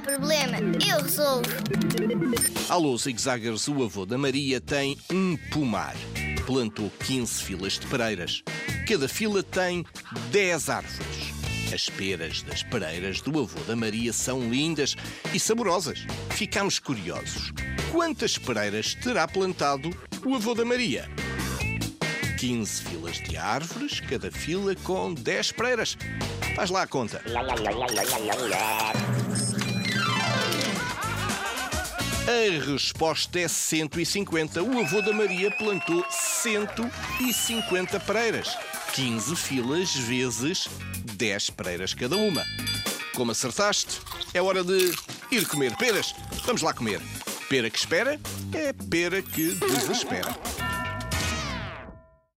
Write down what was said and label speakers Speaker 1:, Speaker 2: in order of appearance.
Speaker 1: problema, eu resolvo.
Speaker 2: Alô, zigzaggers, o avô da Maria tem um pomar. Plantou 15 filas de pereiras. Cada fila tem 10 árvores. As peras das pereiras do avô da Maria são lindas e saborosas. Ficamos curiosos. Quantas pereiras terá plantado o avô da Maria? 15 filas de árvores, cada fila com 10 pereiras. Faz lá a conta. A resposta é 150. O avô da Maria plantou 150 pereiras. 15 filas vezes 10 pereiras cada uma. Como acertaste, é hora de ir comer peras. Vamos lá comer. Pera que espera é pera que desespera.